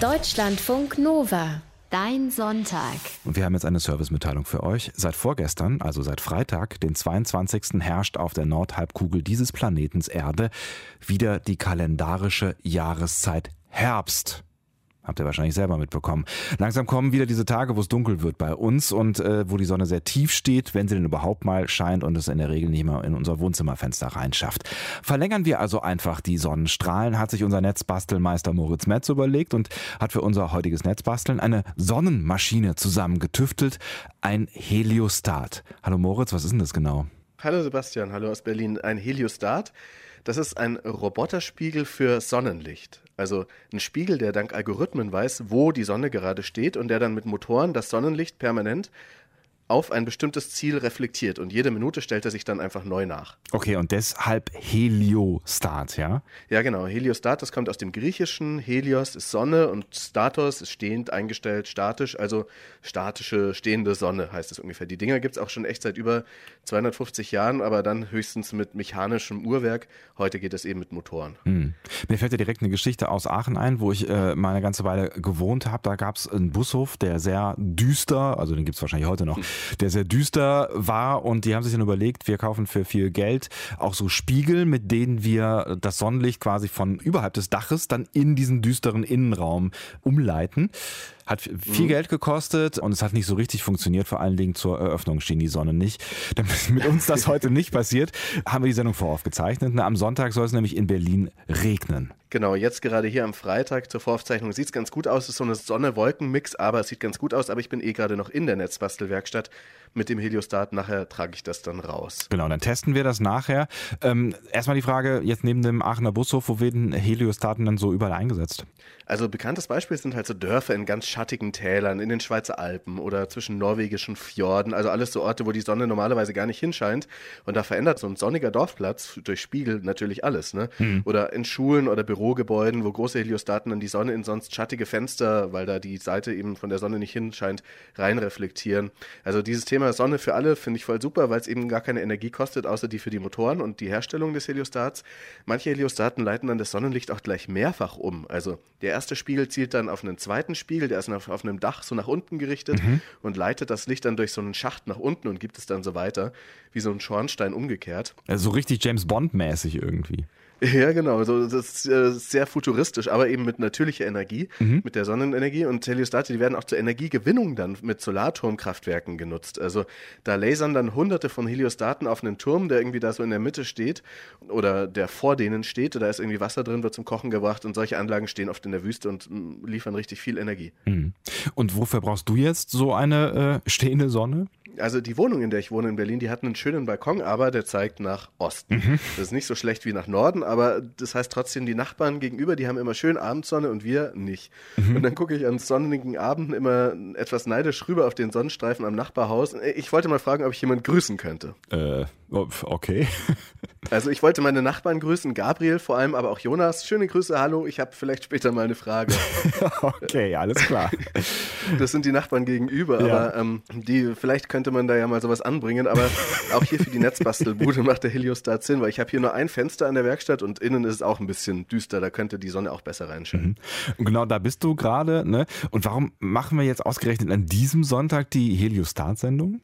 Deutschlandfunk Nova. Dein Sonntag. Und wir haben jetzt eine Servicemitteilung für euch. Seit vorgestern, also seit Freitag, den 22. herrscht auf der Nordhalbkugel dieses Planetens Erde wieder die kalendarische Jahreszeit Herbst. Habt ihr wahrscheinlich selber mitbekommen. Langsam kommen wieder diese Tage, wo es dunkel wird bei uns und äh, wo die Sonne sehr tief steht, wenn sie denn überhaupt mal scheint und es in der Regel nicht mehr in unser Wohnzimmerfenster reinschafft. Verlängern wir also einfach die Sonnenstrahlen, hat sich unser Netzbastelmeister Moritz Metz überlegt und hat für unser heutiges Netzbasteln eine Sonnenmaschine zusammengetüftelt, ein Heliostat. Hallo Moritz, was ist denn das genau? Hallo Sebastian, hallo aus Berlin. Ein Heliostat, das ist ein Roboterspiegel für Sonnenlicht. Also ein Spiegel, der dank Algorithmen weiß, wo die Sonne gerade steht und der dann mit Motoren das Sonnenlicht permanent auf ein bestimmtes Ziel reflektiert und jede Minute stellt er sich dann einfach neu nach. Okay, und deshalb Heliostat, ja? Ja, genau. Heliostat, das kommt aus dem Griechischen. Helios ist Sonne und Statos ist stehend eingestellt, statisch, also statische, stehende Sonne heißt es ungefähr. Die Dinger gibt es auch schon echt seit über 250 Jahren, aber dann höchstens mit mechanischem Uhrwerk. Heute geht es eben mit Motoren. Hm. Mir fällt ja direkt eine Geschichte aus Aachen ein, wo ich äh, mal eine ganze Weile gewohnt habe. Da gab es einen Bushof, der sehr düster, also den gibt es wahrscheinlich heute noch, hm der sehr düster war und die haben sich dann überlegt, wir kaufen für viel Geld auch so Spiegel, mit denen wir das Sonnenlicht quasi von überhalb des Daches dann in diesen düsteren Innenraum umleiten. Hat viel mhm. Geld gekostet und es hat nicht so richtig funktioniert. Vor allen Dingen zur Eröffnung schien die Sonne nicht. Damit mit uns das heute nicht passiert, haben wir die Sendung voraufgezeichnet. Am Sonntag soll es nämlich in Berlin regnen. Genau, jetzt gerade hier am Freitag zur Voraufzeichnung sieht es ganz gut aus. Es ist so eine Sonne-Wolken-Mix, aber es sieht ganz gut aus. Aber ich bin eh gerade noch in der Netzbastelwerkstatt mit dem Heliostat. Nachher trage ich das dann raus. Genau, dann testen wir das nachher. Ähm, erstmal die Frage, jetzt neben dem Aachener Bushof, wo werden Heliostaten dann so überall eingesetzt? Also bekanntes Beispiel sind halt so Dörfer in ganz schattigen Tälern, in den Schweizer Alpen oder zwischen norwegischen Fjorden. Also alles so Orte, wo die Sonne normalerweise gar nicht hinscheint. Und da verändert so ein sonniger Dorfplatz durch Spiegel natürlich alles. Ne? Hm. Oder in Schulen oder Bürogebäuden, wo große Heliostaten dann die Sonne in sonst schattige Fenster, weil da die Seite eben von der Sonne nicht hinscheint, reinreflektieren. Also dieses Thema Sonne für alle finde ich voll super, weil es eben gar keine Energie kostet, außer die für die Motoren und die Herstellung des Heliostats. Manche Heliostaten leiten dann das Sonnenlicht auch gleich mehrfach um. Also der erste Spiegel zielt dann auf einen zweiten Spiegel, der ist auf, auf einem Dach so nach unten gerichtet mhm. und leitet das Licht dann durch so einen Schacht nach unten und gibt es dann so weiter, wie so ein Schornstein umgekehrt. Also so richtig James Bond-mäßig irgendwie. Ja, genau. Also das ist äh, sehr futuristisch, aber eben mit natürlicher Energie, mhm. mit der Sonnenenergie. Und Heliostate, die werden auch zur Energiegewinnung dann mit Solarturmkraftwerken genutzt. Also da lasern dann hunderte von Heliostaten auf einen Turm, der irgendwie da so in der Mitte steht oder der vor denen steht. Da ist irgendwie Wasser drin, wird zum Kochen gebracht und solche Anlagen stehen oft in der Wüste und mm, liefern richtig viel Energie. Mhm. Und wofür brauchst du jetzt so eine äh, stehende Sonne? Also die Wohnung, in der ich wohne in Berlin, die hat einen schönen Balkon, aber der zeigt nach Osten. Mhm. Das ist nicht so schlecht wie nach Norden, aber das heißt trotzdem, die Nachbarn gegenüber, die haben immer schön Abendsonne und wir nicht. Mhm. Und dann gucke ich an sonnigen Abenden immer etwas neidisch rüber auf den Sonnenstreifen am Nachbarhaus. Ich wollte mal fragen, ob ich jemanden grüßen könnte. Äh, okay. also ich wollte meine Nachbarn grüßen, Gabriel vor allem, aber auch Jonas. Schöne Grüße, hallo, ich habe vielleicht später mal eine Frage. okay, alles klar. Das sind die Nachbarn gegenüber, ja. aber ähm, die vielleicht könnte man da ja mal sowas anbringen, aber auch hier für die Netzbastelbude macht der Heliostat Sinn, weil ich habe hier nur ein Fenster an der Werkstatt und innen ist es auch ein bisschen düster, da könnte die Sonne auch besser reinschauen. Mhm. Und genau da bist du gerade, ne? Und warum machen wir jetzt ausgerechnet an diesem Sonntag die Heliostat-Sendung?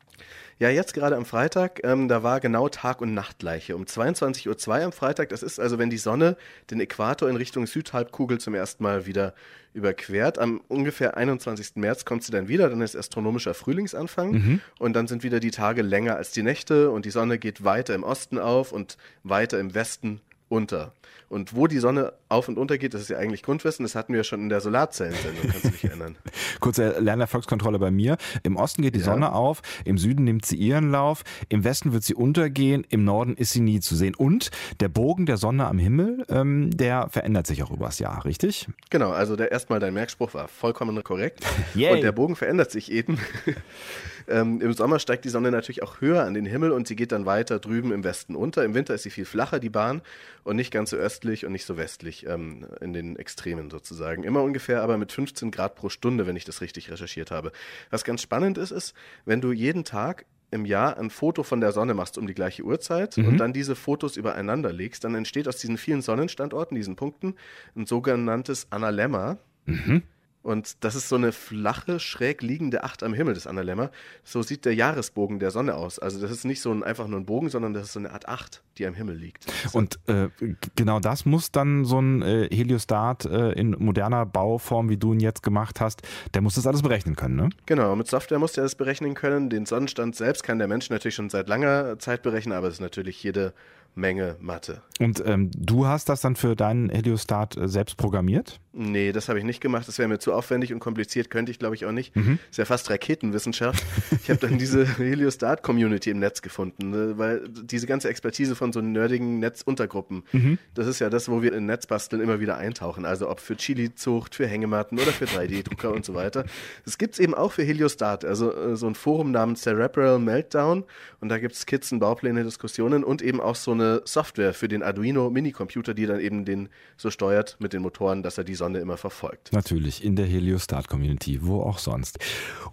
Ja, jetzt gerade am Freitag, ähm, da war genau Tag- und Nachtgleiche. Um 22.02 Uhr am Freitag, das ist also, wenn die Sonne den Äquator in Richtung Südhalbkugel zum ersten Mal wieder überquert. Am ungefähr 21. März kommt sie dann wieder, dann ist astronomischer Frühlingsanfang mhm. und dann sind wieder die Tage länger als die Nächte und die Sonne geht weiter im Osten auf und weiter im Westen unter. Und wo die Sonne auf und unter geht, das ist ja eigentlich Grundwissen, das hatten wir schon in der Solarzellensendung, kannst du dich erinnern. Kurze Lernerfolgskontrolle bei mir. Im Osten geht die ja. Sonne auf, im Süden nimmt sie ihren Lauf, im Westen wird sie untergehen, im Norden ist sie nie zu sehen. Und der Bogen der Sonne am Himmel, ähm, der verändert sich auch übers Jahr, richtig? Genau, also der erstmal dein Merkspruch war vollkommen korrekt. Und der Bogen verändert sich eben. Ähm, Im Sommer steigt die Sonne natürlich auch höher an den Himmel und sie geht dann weiter drüben im Westen unter. Im Winter ist sie viel flacher, die Bahn, und nicht ganz so östlich und nicht so westlich ähm, in den Extremen sozusagen. Immer ungefähr aber mit 15 Grad pro Stunde, wenn ich das richtig recherchiert habe. Was ganz spannend ist, ist, wenn du jeden Tag im Jahr ein Foto von der Sonne machst um die gleiche Uhrzeit mhm. und dann diese Fotos übereinander legst, dann entsteht aus diesen vielen Sonnenstandorten, diesen Punkten, ein sogenanntes Analemma. Mhm. Und das ist so eine flache, schräg liegende Acht am Himmel des Analemma. So sieht der Jahresbogen der Sonne aus. Also das ist nicht so ein, einfach nur ein Bogen, sondern das ist so eine Art Acht, die am Himmel liegt. Und äh, genau das muss dann so ein äh, Heliostat äh, in moderner Bauform, wie du ihn jetzt gemacht hast, der muss das alles berechnen können, ne? Genau, mit Software muss der das berechnen können. Den Sonnenstand selbst kann der Mensch natürlich schon seit langer Zeit berechnen, aber es ist natürlich jede Menge Mathe. Und ähm, du hast das dann für deinen Heliostat äh, selbst programmiert? Nee, das habe ich nicht gemacht. Das wäre mir zu aufwendig und kompliziert, könnte ich glaube ich auch nicht. Mhm. ist ja fast Raketenwissenschaft. ich habe dann diese Heliostat-Community im Netz gefunden, ne? weil diese ganze Expertise von so nerdigen Netzuntergruppen, mhm. das ist ja das, wo wir in Netzbasteln immer wieder eintauchen. Also ob für Chili-Zucht, für Hängematten oder für 3D-Drucker und so weiter. Das gibt es eben auch für Heliostat, also äh, so ein Forum namens Cerebral Meltdown und da gibt es Skizzen, Baupläne, Diskussionen und eben auch so eine Software für den Arduino Minicomputer, die dann eben den so steuert mit den Motoren, dass er die Sonne immer verfolgt. Natürlich, in der Heliostat-Community, wo auch sonst.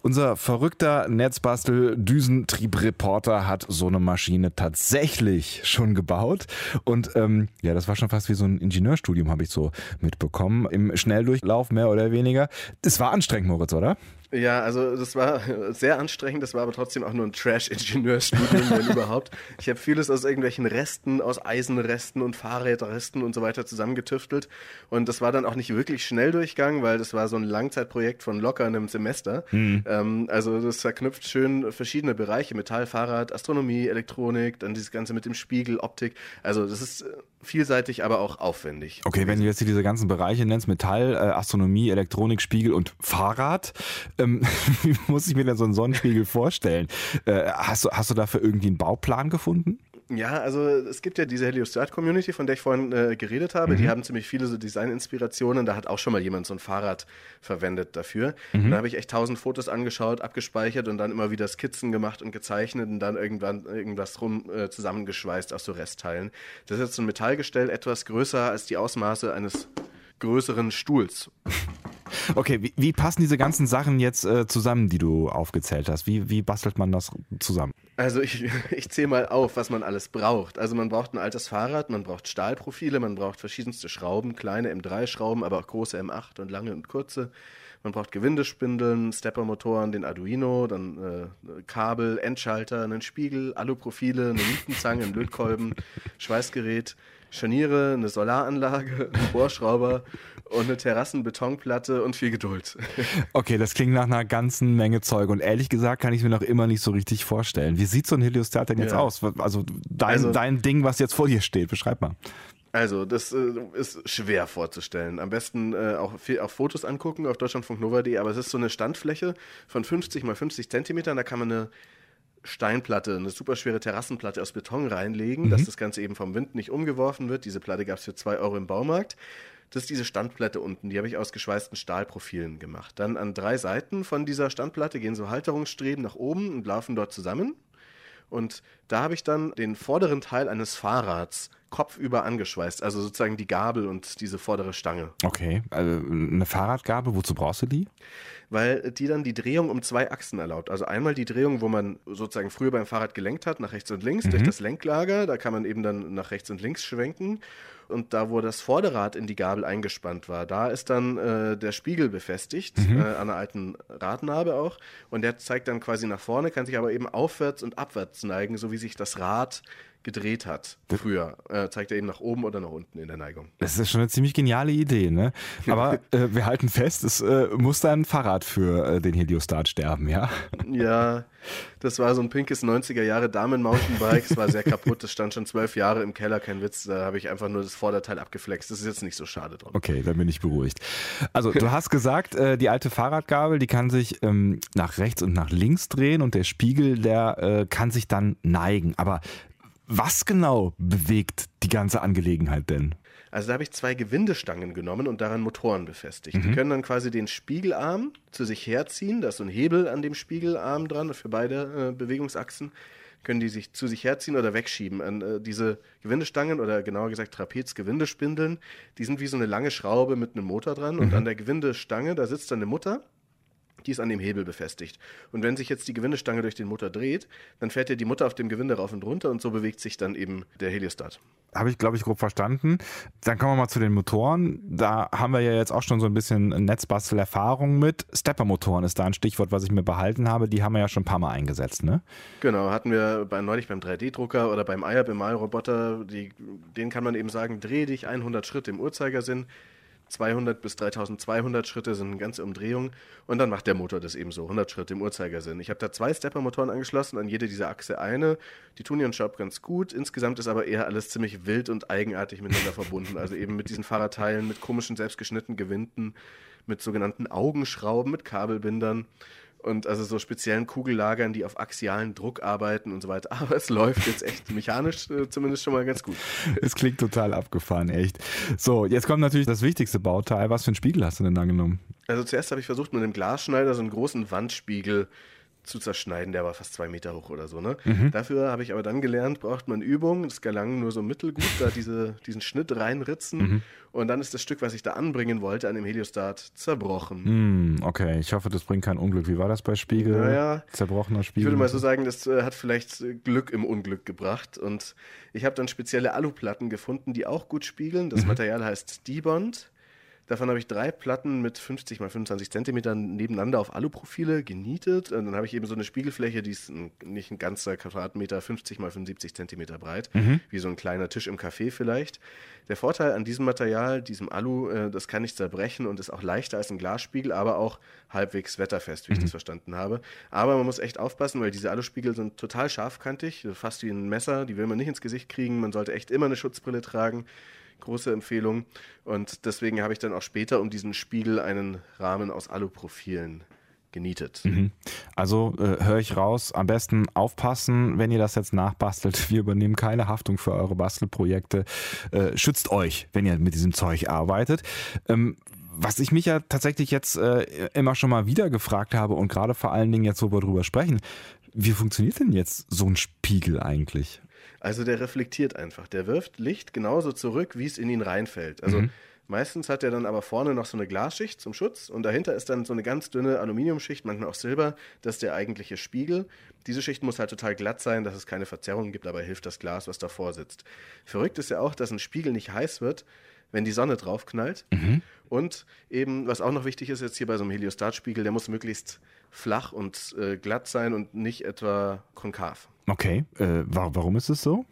Unser verrückter Netzbastel-Düsentrieb-Reporter hat so eine Maschine tatsächlich schon gebaut. Und ähm, ja, das war schon fast wie so ein Ingenieurstudium, habe ich so mitbekommen. Im Schnelldurchlauf mehr oder weniger. Es war anstrengend, Moritz, oder? Ja, also das war sehr anstrengend, das war aber trotzdem auch nur ein Trash-Ingenieurstudium, wenn überhaupt. Ich habe vieles aus irgendwelchen Resten, aus Eisenresten und Fahrrädresten und so weiter zusammengetüftelt. Und das war dann auch nicht wirklich Schnelldurchgang, weil das war so ein Langzeitprojekt von locker einem Semester. Mhm. Ähm, also das verknüpft schön verschiedene Bereiche, Metall, Fahrrad, Astronomie, Elektronik, dann dieses Ganze mit dem Spiegel, Optik. Also das ist vielseitig, aber auch aufwendig. Okay, wenn du jetzt diese ganzen Bereiche nennst, Metall, äh, Astronomie, Elektronik, Spiegel und Fahrrad, ähm, wie muss ich mir denn so einen Sonnenspiegel vorstellen? Äh, hast, du, hast du dafür irgendwie einen Bauplan gefunden? Ja, also es gibt ja diese Heliostat-Community, von der ich vorhin äh, geredet habe. Mhm. Die haben ziemlich viele so Design-Inspirationen. Da hat auch schon mal jemand so ein Fahrrad verwendet dafür. Mhm. Da habe ich echt tausend Fotos angeschaut, abgespeichert und dann immer wieder Skizzen gemacht und gezeichnet und dann irgendwann irgendwas rum äh, zusammengeschweißt aus so Restteilen. Das ist jetzt so ein Metallgestell, etwas größer als die Ausmaße eines größeren Stuhls. Okay, wie, wie, passen diese ganzen Sachen jetzt äh, zusammen, die du aufgezählt hast? Wie, wie bastelt man das zusammen? Also ich, ich zähle mal auf, was man alles braucht. Also man braucht ein altes Fahrrad, man braucht Stahlprofile, man braucht verschiedenste Schrauben, kleine M3-Schrauben, aber auch große M8 und lange und kurze. Man braucht Gewindespindeln, Steppermotoren, den Arduino, dann äh, Kabel, Endschalter, einen Spiegel, Aluprofile, eine Nietenzange, einen Lötkolben, Schweißgerät, Scharniere, eine Solaranlage, einen Bohrschrauber und eine Terrassenbetonplatte und viel Geduld. Okay, das klingt nach einer ganzen Menge Zeug und ehrlich gesagt kann ich mir noch immer nicht so richtig vorstellen. Wie sieht so ein Heliostat denn jetzt ja. aus? Also dein, also dein Ding, was jetzt vor dir steht, beschreib mal. Also, das äh, ist schwer vorzustellen. Am besten äh, auch, auch Fotos angucken auf deutschlandfunknova.de, aber es ist so eine Standfläche von 50 mal 50 Zentimetern, da kann man eine Steinplatte, eine superschwere Terrassenplatte aus Beton reinlegen, mhm. dass das Ganze eben vom Wind nicht umgeworfen wird. Diese Platte gab es für zwei Euro im Baumarkt. Das ist diese Standplatte unten, die habe ich aus geschweißten Stahlprofilen gemacht. Dann an drei Seiten von dieser Standplatte gehen so Halterungsstreben nach oben und laufen dort zusammen. Und da habe ich dann den vorderen Teil eines Fahrrads kopfüber angeschweißt, also sozusagen die Gabel und diese vordere Stange. Okay, also eine Fahrradgabel, wozu brauchst du die? Weil die dann die Drehung um zwei Achsen erlaubt. Also einmal die Drehung, wo man sozusagen früher beim Fahrrad gelenkt hat, nach rechts und links, mhm. durch das Lenklager, da kann man eben dann nach rechts und links schwenken und da, wo das Vorderrad in die Gabel eingespannt war, da ist dann äh, der Spiegel befestigt, mhm. äh, an einer alten Radnabe auch. Und der zeigt dann quasi nach vorne, kann sich aber eben aufwärts und abwärts neigen, so wie sich das Rad gedreht hat früher, äh, zeigt er eben nach oben oder nach unten in der Neigung. Das ist schon eine ziemlich geniale Idee, ne? Aber äh, wir halten fest, es äh, muss da ein Fahrrad für äh, den Heliostat sterben, ja? Ja, das war so ein pinkes 90er Jahre Damen-Mountainbike. Es war sehr kaputt, das stand schon zwölf Jahre im Keller, kein Witz. Da habe ich einfach nur das Vorderteil abgeflext. Das ist jetzt nicht so schade dran. Okay, dann bin ich beruhigt. Also, du hast gesagt, äh, die alte Fahrradgabel, die kann sich ähm, nach rechts und nach links drehen und der Spiegel, der äh, kann sich dann neigen. Aber was genau bewegt die ganze Angelegenheit denn? Also da habe ich zwei Gewindestangen genommen und daran Motoren befestigt. Mhm. Die können dann quasi den Spiegelarm zu sich herziehen. Da ist so ein Hebel an dem Spiegelarm dran für beide äh, Bewegungsachsen. Können die sich zu sich herziehen oder wegschieben. Und, äh, diese Gewindestangen oder genauer gesagt Trapez-Gewindespindeln, die sind wie so eine lange Schraube mit einem Motor dran. Mhm. Und an der Gewindestange, da sitzt dann eine Mutter die ist an dem Hebel befestigt. Und wenn sich jetzt die Gewindestange durch den Motor dreht, dann fährt ja die Mutter auf dem Gewinde rauf und runter und so bewegt sich dann eben der Heliostat. Habe ich, glaube ich, grob verstanden. Dann kommen wir mal zu den Motoren. Da haben wir ja jetzt auch schon so ein bisschen Netzbastel-Erfahrung mit. Stepper-Motoren ist da ein Stichwort, was ich mir behalten habe. Die haben wir ja schon ein paar Mal eingesetzt, ne? Genau, hatten wir bei, neulich beim 3D-Drucker oder beim Eier-Bemalroboter. Den kann man eben sagen, dreh dich 100 Schritt im Uhrzeigersinn 200 bis 3200 Schritte sind eine ganze Umdrehung und dann macht der Motor das eben so, 100 Schritte im Uhrzeigersinn. Ich habe da zwei Stepper-Motoren angeschlossen, an jede dieser Achse eine. Die tun ihren Job ganz gut. Insgesamt ist aber eher alles ziemlich wild und eigenartig miteinander verbunden. Also eben mit diesen Fahrradteilen, mit komischen selbstgeschnittenen Gewinden, mit sogenannten Augenschrauben, mit Kabelbindern und also so speziellen Kugellagern, die auf axialen Druck arbeiten und so weiter. Aber es läuft jetzt echt mechanisch äh, zumindest schon mal ganz gut. Es klingt total abgefahren, echt. So, jetzt kommt natürlich das wichtigste Bauteil. Was für einen Spiegel hast du denn da genommen? Also zuerst habe ich versucht, mit einem Glasschneider so einen großen Wandspiegel zu zerschneiden. Der war fast zwei Meter hoch oder so. Ne? Mhm. Dafür habe ich aber dann gelernt, braucht man Übung. Das gelang nur so mittelgut, da diese, diesen Schnitt reinritzen. Mhm. Und dann ist das Stück, was ich da anbringen wollte, an dem Heliostat zerbrochen. Mm, okay, ich hoffe, das bringt kein Unglück. Wie war das bei Spiegel? Naja, Zerbrochener Spiegel. Ich würde mal so sagen, das äh, hat vielleicht äh, Glück im Unglück gebracht. Und ich habe dann spezielle Aluplatten gefunden, die auch gut spiegeln. Das mhm. Material heißt D-Bond. Davon habe ich drei Platten mit 50 mal 25 Zentimetern nebeneinander auf Aluprofile genietet. Und dann habe ich eben so eine Spiegelfläche, die ist ein, nicht ein ganzer Quadratmeter, 50 mal 75 Zentimeter breit, mhm. wie so ein kleiner Tisch im Café vielleicht. Der Vorteil an diesem Material, diesem Alu, äh, das kann nicht zerbrechen und ist auch leichter als ein Glasspiegel, aber auch halbwegs wetterfest, wie mhm. ich das verstanden habe. Aber man muss echt aufpassen, weil diese Aluspiegel sind total scharfkantig, fast wie ein Messer, die will man nicht ins Gesicht kriegen. Man sollte echt immer eine Schutzbrille tragen große Empfehlung. Und deswegen habe ich dann auch später um diesen Spiegel einen Rahmen aus Aluprofilen genietet. Mhm. Also äh, höre ich raus, am besten aufpassen, wenn ihr das jetzt nachbastelt. Wir übernehmen keine Haftung für eure Bastelprojekte. Äh, schützt euch, wenn ihr mit diesem Zeug arbeitet. Ähm, was ich mich ja tatsächlich jetzt äh, immer schon mal wieder gefragt habe und gerade vor allen Dingen jetzt, wo wir drüber sprechen, wie funktioniert denn jetzt so ein Spiegel eigentlich? Also der reflektiert einfach. Der wirft Licht genauso zurück, wie es in ihn reinfällt. Also mhm. meistens hat er dann aber vorne noch so eine Glasschicht zum Schutz und dahinter ist dann so eine ganz dünne Aluminiumschicht, manchmal auch Silber. Das ist der eigentliche Spiegel. Diese Schicht muss halt total glatt sein, dass es keine Verzerrungen gibt, aber hilft das Glas, was davor sitzt. Verrückt ist ja auch, dass ein Spiegel nicht heiß wird, wenn die Sonne draufknallt. Mhm. Und eben, was auch noch wichtig ist jetzt hier bei so einem Heliostatspiegel, der muss möglichst flach und äh, glatt sein und nicht etwa konkav. Okay, äh, warum ist es so?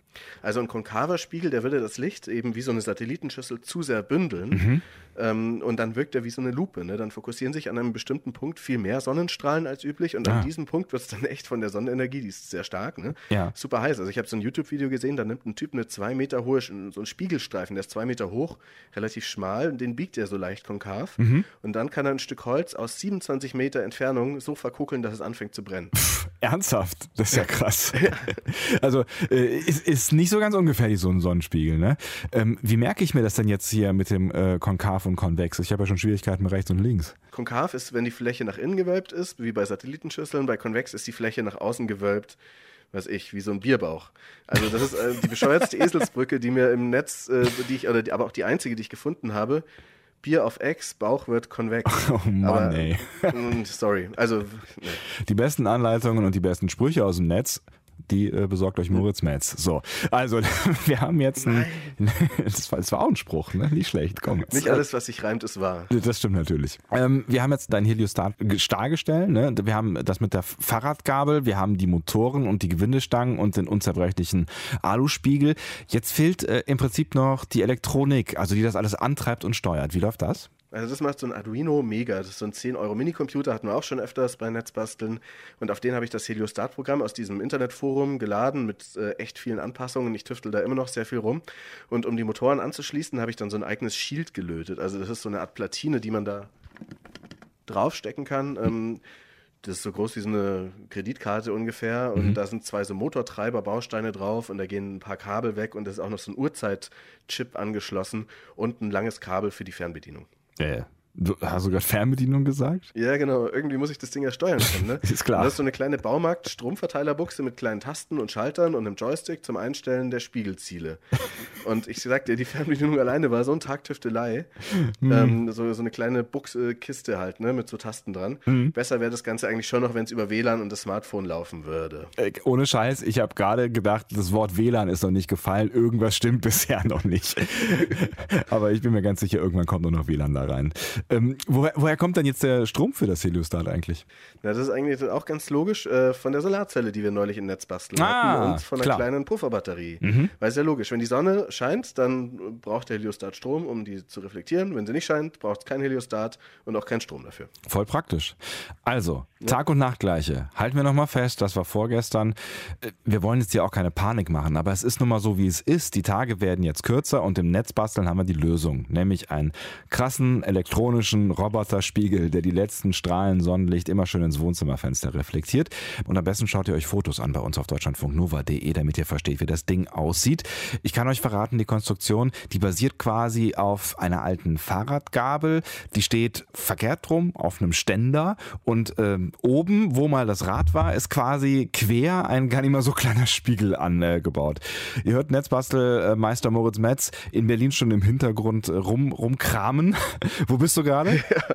Also ein konkaver Spiegel, der würde das Licht eben wie so eine Satellitenschüssel zu sehr bündeln mhm. ähm, und dann wirkt er wie so eine Lupe. Ne? Dann fokussieren sich an einem bestimmten Punkt viel mehr Sonnenstrahlen als üblich und ah. an diesem Punkt wird es dann echt von der Sonnenenergie, die ist sehr stark, ne? ja. super heiß. Also ich habe so ein YouTube-Video gesehen, da nimmt ein Typ eine zwei Meter hohe, so einen Spiegelstreifen, der ist zwei Meter hoch, relativ schmal, und den biegt er so leicht konkav mhm. und dann kann er ein Stück Holz aus 27 Meter Entfernung so verkugeln, dass es anfängt zu brennen. Pff, ernsthaft? Das ist ja krass. also äh, ist, ist nicht so ganz ungefährlich, so ein Sonnenspiegel. Ne? Ähm, wie merke ich mir das denn jetzt hier mit dem äh, Konkav und Konvex? Ich habe ja schon Schwierigkeiten mit rechts und links. Konkav ist, wenn die Fläche nach innen gewölbt ist, wie bei Satellitenschüsseln. Bei Konvex ist die Fläche nach außen gewölbt weiß ich, wie so ein Bierbauch. Also das ist äh, die bescheuertste Eselsbrücke, die mir im Netz, äh, die ich, oder die, aber auch die einzige, die ich gefunden habe. Bier auf Ex, Bauch wird konvex. Oh Mann, aber, ey. Mm, sorry, also. Nee. Die besten Anleitungen und die besten Sprüche aus dem Netz die äh, besorgt euch Moritz Metz. So, also wir haben jetzt ein, das, war, das war auch ein Spruch, ne? nicht schlecht. Komm. Nicht alles, was sich reimt, ist wahr. Das stimmt natürlich. Ähm, wir haben jetzt dein Heliostat Stargestell, ne? wir haben das mit der Fahrradgabel, wir haben die Motoren und die Gewindestangen und den unzerbrechlichen Aluspiegel. Jetzt fehlt äh, im Prinzip noch die Elektronik, also die das alles antreibt und steuert. Wie läuft das? Also das macht so ein Arduino Mega. Das ist so ein 10 Euro Minicomputer, hatten wir auch schon öfters bei Netzbasteln. Und auf den habe ich das Heliostat-Programm aus diesem Internetforum geladen mit äh, echt vielen Anpassungen. Ich tüftel da immer noch sehr viel rum. Und um die Motoren anzuschließen, habe ich dann so ein eigenes Shield gelötet. Also das ist so eine Art Platine, die man da draufstecken kann. Ähm, das ist so groß wie so eine Kreditkarte ungefähr. Und mhm. da sind zwei so Motortreiber-Bausteine drauf und da gehen ein paar Kabel weg und da ist auch noch so ein Uhrzeit-Chip angeschlossen und ein langes Kabel für die Fernbedienung. Äh, Du hast sogar Fernbedienung gesagt? Ja, genau. Irgendwie muss ich das Ding ja steuern können. Ne? ist klar. Und das ist so eine kleine Baumarkt-Stromverteilerbuchse mit kleinen Tasten und Schaltern und einem Joystick zum Einstellen der Spiegelziele. und ich sag dir, die Fernbedienung alleine war so ein Tagtüftelei. Mhm. Ähm, so, so eine kleine Buchskiste halt, ne, mit so Tasten dran. Mhm. Besser wäre das Ganze eigentlich schon noch, wenn es über WLAN und das Smartphone laufen würde. Äh, ohne Scheiß, ich habe gerade gedacht, das Wort WLAN ist noch nicht gefallen. Irgendwas stimmt bisher noch nicht. Aber ich bin mir ganz sicher, irgendwann kommt nur noch WLAN da rein. Ähm, woher, woher, kommt denn jetzt der Strom für das Heliostat eigentlich? Na, das ist eigentlich auch ganz logisch äh, von der Solarzelle, die wir neulich im Netz basteln ah, hatten und von einer klar. kleinen Pufferbatterie. Mhm. Weil es ja logisch, wenn die Sonne scheint, dann braucht der Heliostat Strom, um die zu reflektieren. Wenn sie nicht scheint, braucht es kein Heliostat und auch keinen Strom dafür. Voll praktisch. Also, ja. Tag- und Nachtgleiche. Halten wir nochmal fest, das war vorgestern. Äh, wir wollen jetzt hier auch keine Panik machen, aber es ist nun mal so, wie es ist. Die Tage werden jetzt kürzer und im Netz basteln haben wir die Lösung, nämlich einen krassen elektronischen Roboterspiegel, der die letzten Strahlen Sonnenlicht immer schön ins Wohnzimmerfenster reflektiert. Und am besten schaut ihr euch Fotos an bei uns auf deutschlandfunknova.de, damit ihr versteht, wie das Ding aussieht. Ich kann euch verraten, die Konstruktion, die basiert quasi auf einer alten Fahrradgabel. Die steht verkehrt rum auf einem Ständer und ähm, oben, wo mal das Rad war, ist quasi quer ein gar nicht mal so kleiner Spiegel angebaut. Äh, ihr hört Netzbastelmeister Moritz Metz in Berlin schon im Hintergrund rum, rumkramen. wo bist du gerade? Ja.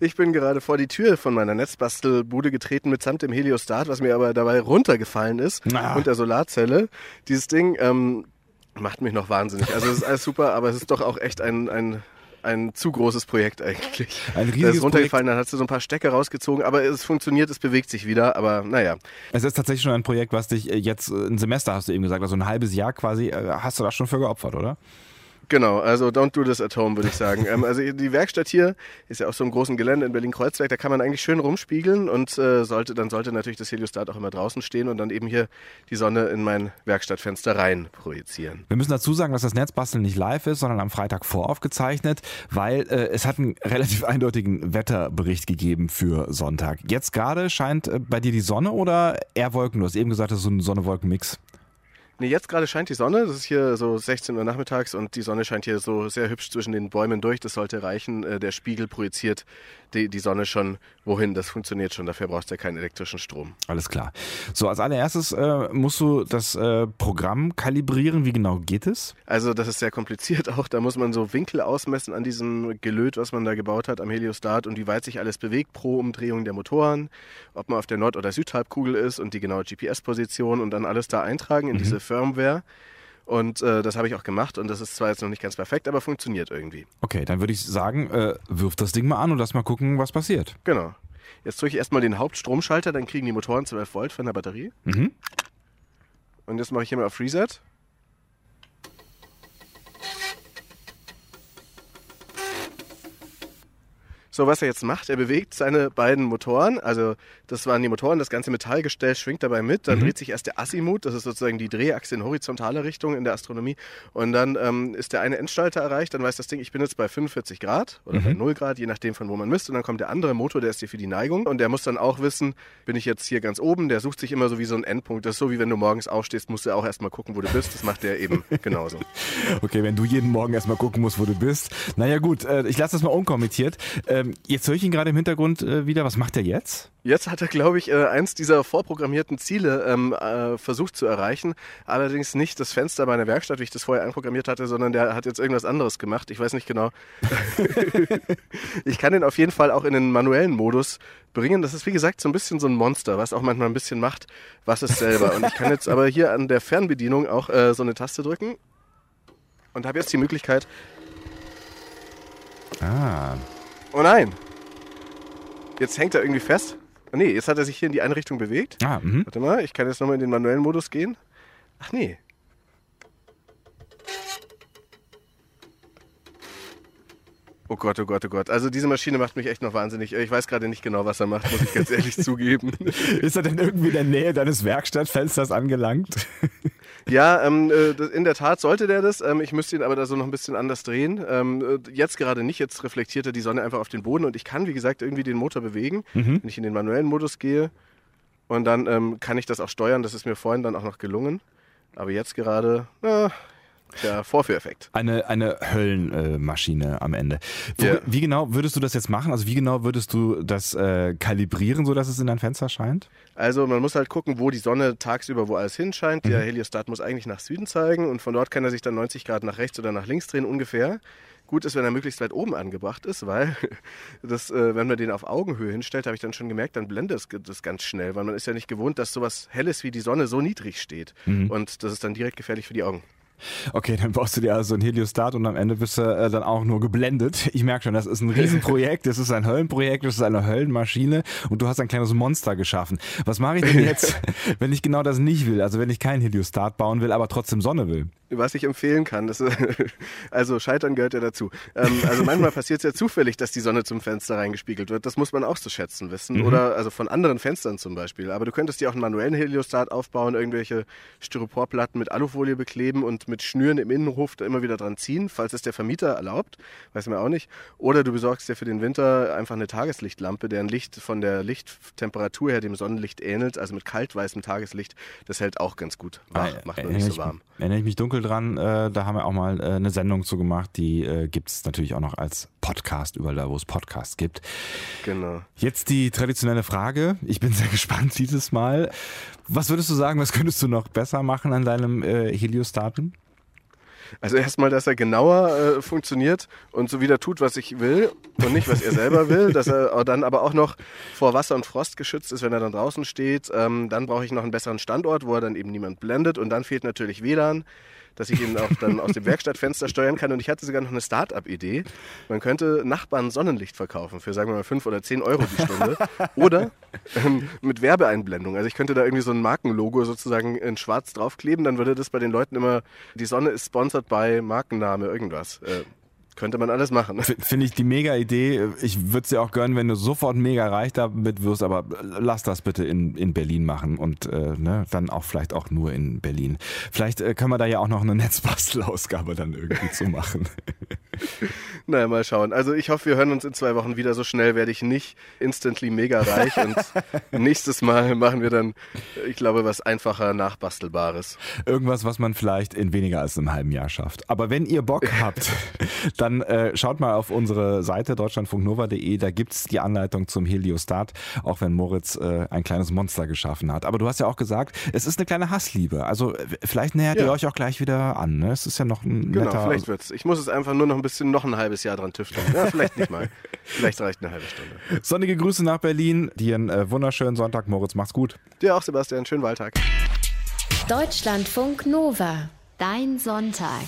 Ich bin gerade vor die Tür von meiner Netzbastelbude getreten mitsamt dem Heliostat, was mir aber dabei runtergefallen ist ah. und der Solarzelle. Dieses Ding ähm, macht mich noch wahnsinnig. Also es ist alles super, aber es ist doch auch echt ein, ein ein zu großes Projekt eigentlich. Ein riesiges das ist runtergefallen, Projekt. dann hast du so ein paar Stecker rausgezogen, aber es funktioniert, es bewegt sich wieder, aber naja. Es ist tatsächlich schon ein Projekt, was dich äh, jetzt, äh, ein Semester hast du eben gesagt, also ein halbes Jahr quasi, äh, hast du da schon für geopfert, oder? Genau, also don't do this at home, würde ich sagen. ähm, also die Werkstatt hier ist ja auf so einem großen Gelände in Berlin-Kreuzberg, da kann man eigentlich schön rumspiegeln und äh, sollte, dann sollte natürlich das Heliostat auch immer draußen stehen und dann eben hier die Sonne in mein Werkstattfenster rein projizieren. Wir müssen dazu sagen, dass das Netzbasteln nicht live ist, sondern am Freitag voraufgezeichnet, weil äh, es hat einen relativ eindeutigen Wetterbericht gegeben für Sonntag. Jetzt gerade scheint äh, bei dir die Sonne oder eher Wolken? Du hast eben gesagt, das ist so ein Sonne-Wolken-Mix. Nee, jetzt gerade scheint die Sonne. Das ist hier so 16 Uhr nachmittags und die Sonne scheint hier so sehr hübsch zwischen den Bäumen durch. Das sollte reichen. Äh, der Spiegel projiziert die, die Sonne schon wohin. Das funktioniert schon. Dafür brauchst du ja keinen elektrischen Strom. Alles klar. So, als allererstes äh, musst du das äh, Programm kalibrieren. Wie genau geht es? Also, das ist sehr kompliziert auch. Da muss man so Winkel ausmessen an diesem Gelöt, was man da gebaut hat am Heliostat und wie weit sich alles bewegt pro Umdrehung der Motoren, ob man auf der Nord- oder Südhalbkugel ist und die genaue GPS-Position und dann alles da eintragen in mhm. diese Firmware. Und äh, das habe ich auch gemacht und das ist zwar jetzt noch nicht ganz perfekt, aber funktioniert irgendwie. Okay, dann würde ich sagen, äh, wirf das Ding mal an und lass mal gucken, was passiert. Genau. Jetzt drücke ich erstmal den Hauptstromschalter, dann kriegen die Motoren 12 Volt von der Batterie. Mhm. Und jetzt mache ich hier mal auf Reset. So, was er jetzt macht, er bewegt seine beiden Motoren. Also, das waren die Motoren, das ganze Metallgestell schwingt dabei mit. Dann mhm. dreht sich erst der Azimut, das ist sozusagen die Drehachse in horizontaler Richtung in der Astronomie. Und dann ähm, ist der eine Endschalter erreicht. Dann weiß das Ding, ich bin jetzt bei 45 Grad oder mhm. bei 0 Grad, je nachdem, von wo man misst. Und dann kommt der andere Motor, der ist hier für die Neigung. Und der muss dann auch wissen, bin ich jetzt hier ganz oben. Der sucht sich immer so wie so ein Endpunkt. Das ist so, wie wenn du morgens aufstehst, musst du auch erstmal gucken, wo du bist. Das macht der eben genauso. Okay, wenn du jeden Morgen erstmal gucken musst, wo du bist. Naja, gut, äh, ich lasse das mal unkommentiert. Ähm, jetzt höre ich ihn gerade im Hintergrund äh, wieder. Was macht er jetzt? Jetzt hat er, glaube ich, äh, eins dieser vorprogrammierten Ziele ähm, äh, versucht zu erreichen. Allerdings nicht das Fenster meiner Werkstatt, wie ich das vorher einprogrammiert hatte, sondern der hat jetzt irgendwas anderes gemacht. Ich weiß nicht genau. ich kann den auf jeden Fall auch in den manuellen Modus bringen. Das ist, wie gesagt, so ein bisschen so ein Monster, was auch manchmal ein bisschen macht, was es selber. Und ich kann jetzt aber hier an der Fernbedienung auch äh, so eine Taste drücken und habe jetzt die Möglichkeit. Ah. Oh nein! Jetzt hängt er irgendwie fest. Oh nee, jetzt hat er sich hier in die eine Richtung bewegt. Ah, mh. Warte mal, ich kann jetzt nochmal in den manuellen Modus gehen. Ach nee. Oh Gott, oh Gott, oh Gott. Also diese Maschine macht mich echt noch wahnsinnig. Ich weiß gerade nicht genau, was er macht, muss ich ganz ehrlich zugeben. Ist er denn irgendwie in der Nähe deines Werkstattfensters angelangt? Ja, ähm, äh, in der Tat sollte der das. Ähm, ich müsste ihn aber da so noch ein bisschen anders drehen. Ähm, äh, jetzt gerade nicht. Jetzt reflektiert er die Sonne einfach auf den Boden und ich kann, wie gesagt, irgendwie den Motor bewegen, mhm. wenn ich in den manuellen Modus gehe. Und dann ähm, kann ich das auch steuern. Das ist mir vorhin dann auch noch gelungen. Aber jetzt gerade, na, der Vorführeffekt. Eine, eine Höllenmaschine äh, am Ende. Wo, Ja. Wie genau würdest du das jetzt machen? Also wie genau würdest du das äh, kalibrieren, sodass es in dein Fenster scheint? Also man muss halt gucken, wo die Sonne tagsüber, wo alles hinscheint. Der Heliostat muss eigentlich nach Süden zeigen und von dort kann er sich dann 90 Grad nach rechts oder nach links drehen ungefähr. Gut ist, wenn er möglichst weit oben angebracht ist, weil das, äh, wenn man den auf Augenhöhe hinstellt, habe ich dann schon gemerkt, dann blendet es das ganz schnell, weil man ist ja nicht gewohnt, dass sowas Helles wie die Sonne so niedrig steht. Und das ist dann direkt gefährlich für die Augen. Okay, dann baust du dir also ein Heliostat und am Ende bist du äh, dann auch nur geblendet. Ich merke schon, das ist ein Riesenprojekt, das ist ein Höllenprojekt, das ist eine Höllenmaschine und du hast ein kleines Monster geschaffen. Was mache ich denn jetzt, wenn ich genau das nicht will? Also wenn ich kein Heliostat bauen will, aber trotzdem Sonne will? Was ich empfehlen kann, ist, also Scheitern gehört ja dazu. Ähm, also manchmal passiert es ja zufällig, dass die Sonne zum Fenster reingespiegelt wird. Das muss man auch zu schätzen wissen. Oder also von anderen Fenstern zum Beispiel. Aber du könntest dir auch einen manuellen Heliostat aufbauen, irgendwelche Styroporplatten mit Alufolie bekleben und mit Schnüren im Innenhof da immer wieder dran ziehen, falls es der Vermieter erlaubt. Weiß man auch nicht. Oder du besorgst dir für den Winter einfach eine Tageslichtlampe, deren Licht von der Lichttemperatur her dem Sonnenlicht ähnelt, also mit kaltweißem Tageslicht. Das hält auch ganz gut. Wach, Ah, macht nur erinnere nicht so ich- warm. Erinnere ich mich dunkel dran, äh, da haben wir auch mal äh, eine Sendung zu gemacht, die äh, gibt es natürlich auch noch als Podcast, überall da, wo es Podcasts gibt. Genau. Jetzt die traditionelle Frage, ich bin sehr gespannt dieses Mal. Was würdest du sagen, was könntest du noch besser machen an deinem äh, Heliostaten? Also erstmal, dass er genauer äh, funktioniert und so wieder tut, was ich will und nicht, was er selber will. Dass er dann aber auch noch vor Wasser und Frost geschützt ist, wenn er dann draußen steht. Ähm, dann brauche ich noch einen besseren Standort, wo er dann eben niemand blendet. Und dann fehlt natürlich WLAN, dass ich ihn auch dann aus dem Werkstattfenster steuern kann. Und ich hatte sogar noch eine Start-up-Idee. Man könnte Nachbarn Sonnenlicht verkaufen für, sagen wir mal, 5 oder 10 Euro die Stunde. oder ähm, mit Werbeeinblendung. Also ich könnte da irgendwie so ein Markenlogo sozusagen in schwarz draufkleben. Dann würde das bei den Leuten immer, die Sonne ist sponsored bei Markenname irgendwas. Äh, könnte man alles machen. Finde ich die mega Idee. Ich würde es dir auch gönnen, wenn du sofort mega reich damit wirst, aber lass das bitte in, in Berlin machen und äh, ne, dann auch vielleicht auch nur in Berlin. Vielleicht äh, können wir da ja auch noch eine Netzbastelausgabe dann irgendwie zu machen. Naja, mal schauen. Also ich hoffe, wir hören uns in zwei Wochen wieder. So schnell werde ich nicht instantly mega reich. Und nächstes Mal machen wir dann, ich glaube, was einfacher Nachbastelbares. Irgendwas, was man vielleicht in weniger als einem halben Jahr schafft. Aber wenn ihr Bock habt, dann äh, schaut mal auf unsere Seite deutschlandfunknova.de. Da gibt's die Anleitung zum Heliostat, auch wenn Moritz äh, ein kleines Monster geschaffen hat. Aber du hast ja auch gesagt, es ist eine kleine Hassliebe. Also äh, vielleicht nähert ihr Ja. euch auch gleich wieder an. Ne? Es ist ja noch ein Genau, netter... vielleicht wird's. Ich muss es einfach nur noch ein bisschen, noch ein halbes Jahr dran tüfteln. Ja, vielleicht nicht mal. Vielleicht reicht eine halbe Stunde. Sonnige Grüße nach Berlin. Dir einen äh, wunderschönen Sonntag. Moritz, mach's gut. Dir auch, Sebastian. Schönen Wahltag. Deutschlandfunk Nova. Dein Sonntag.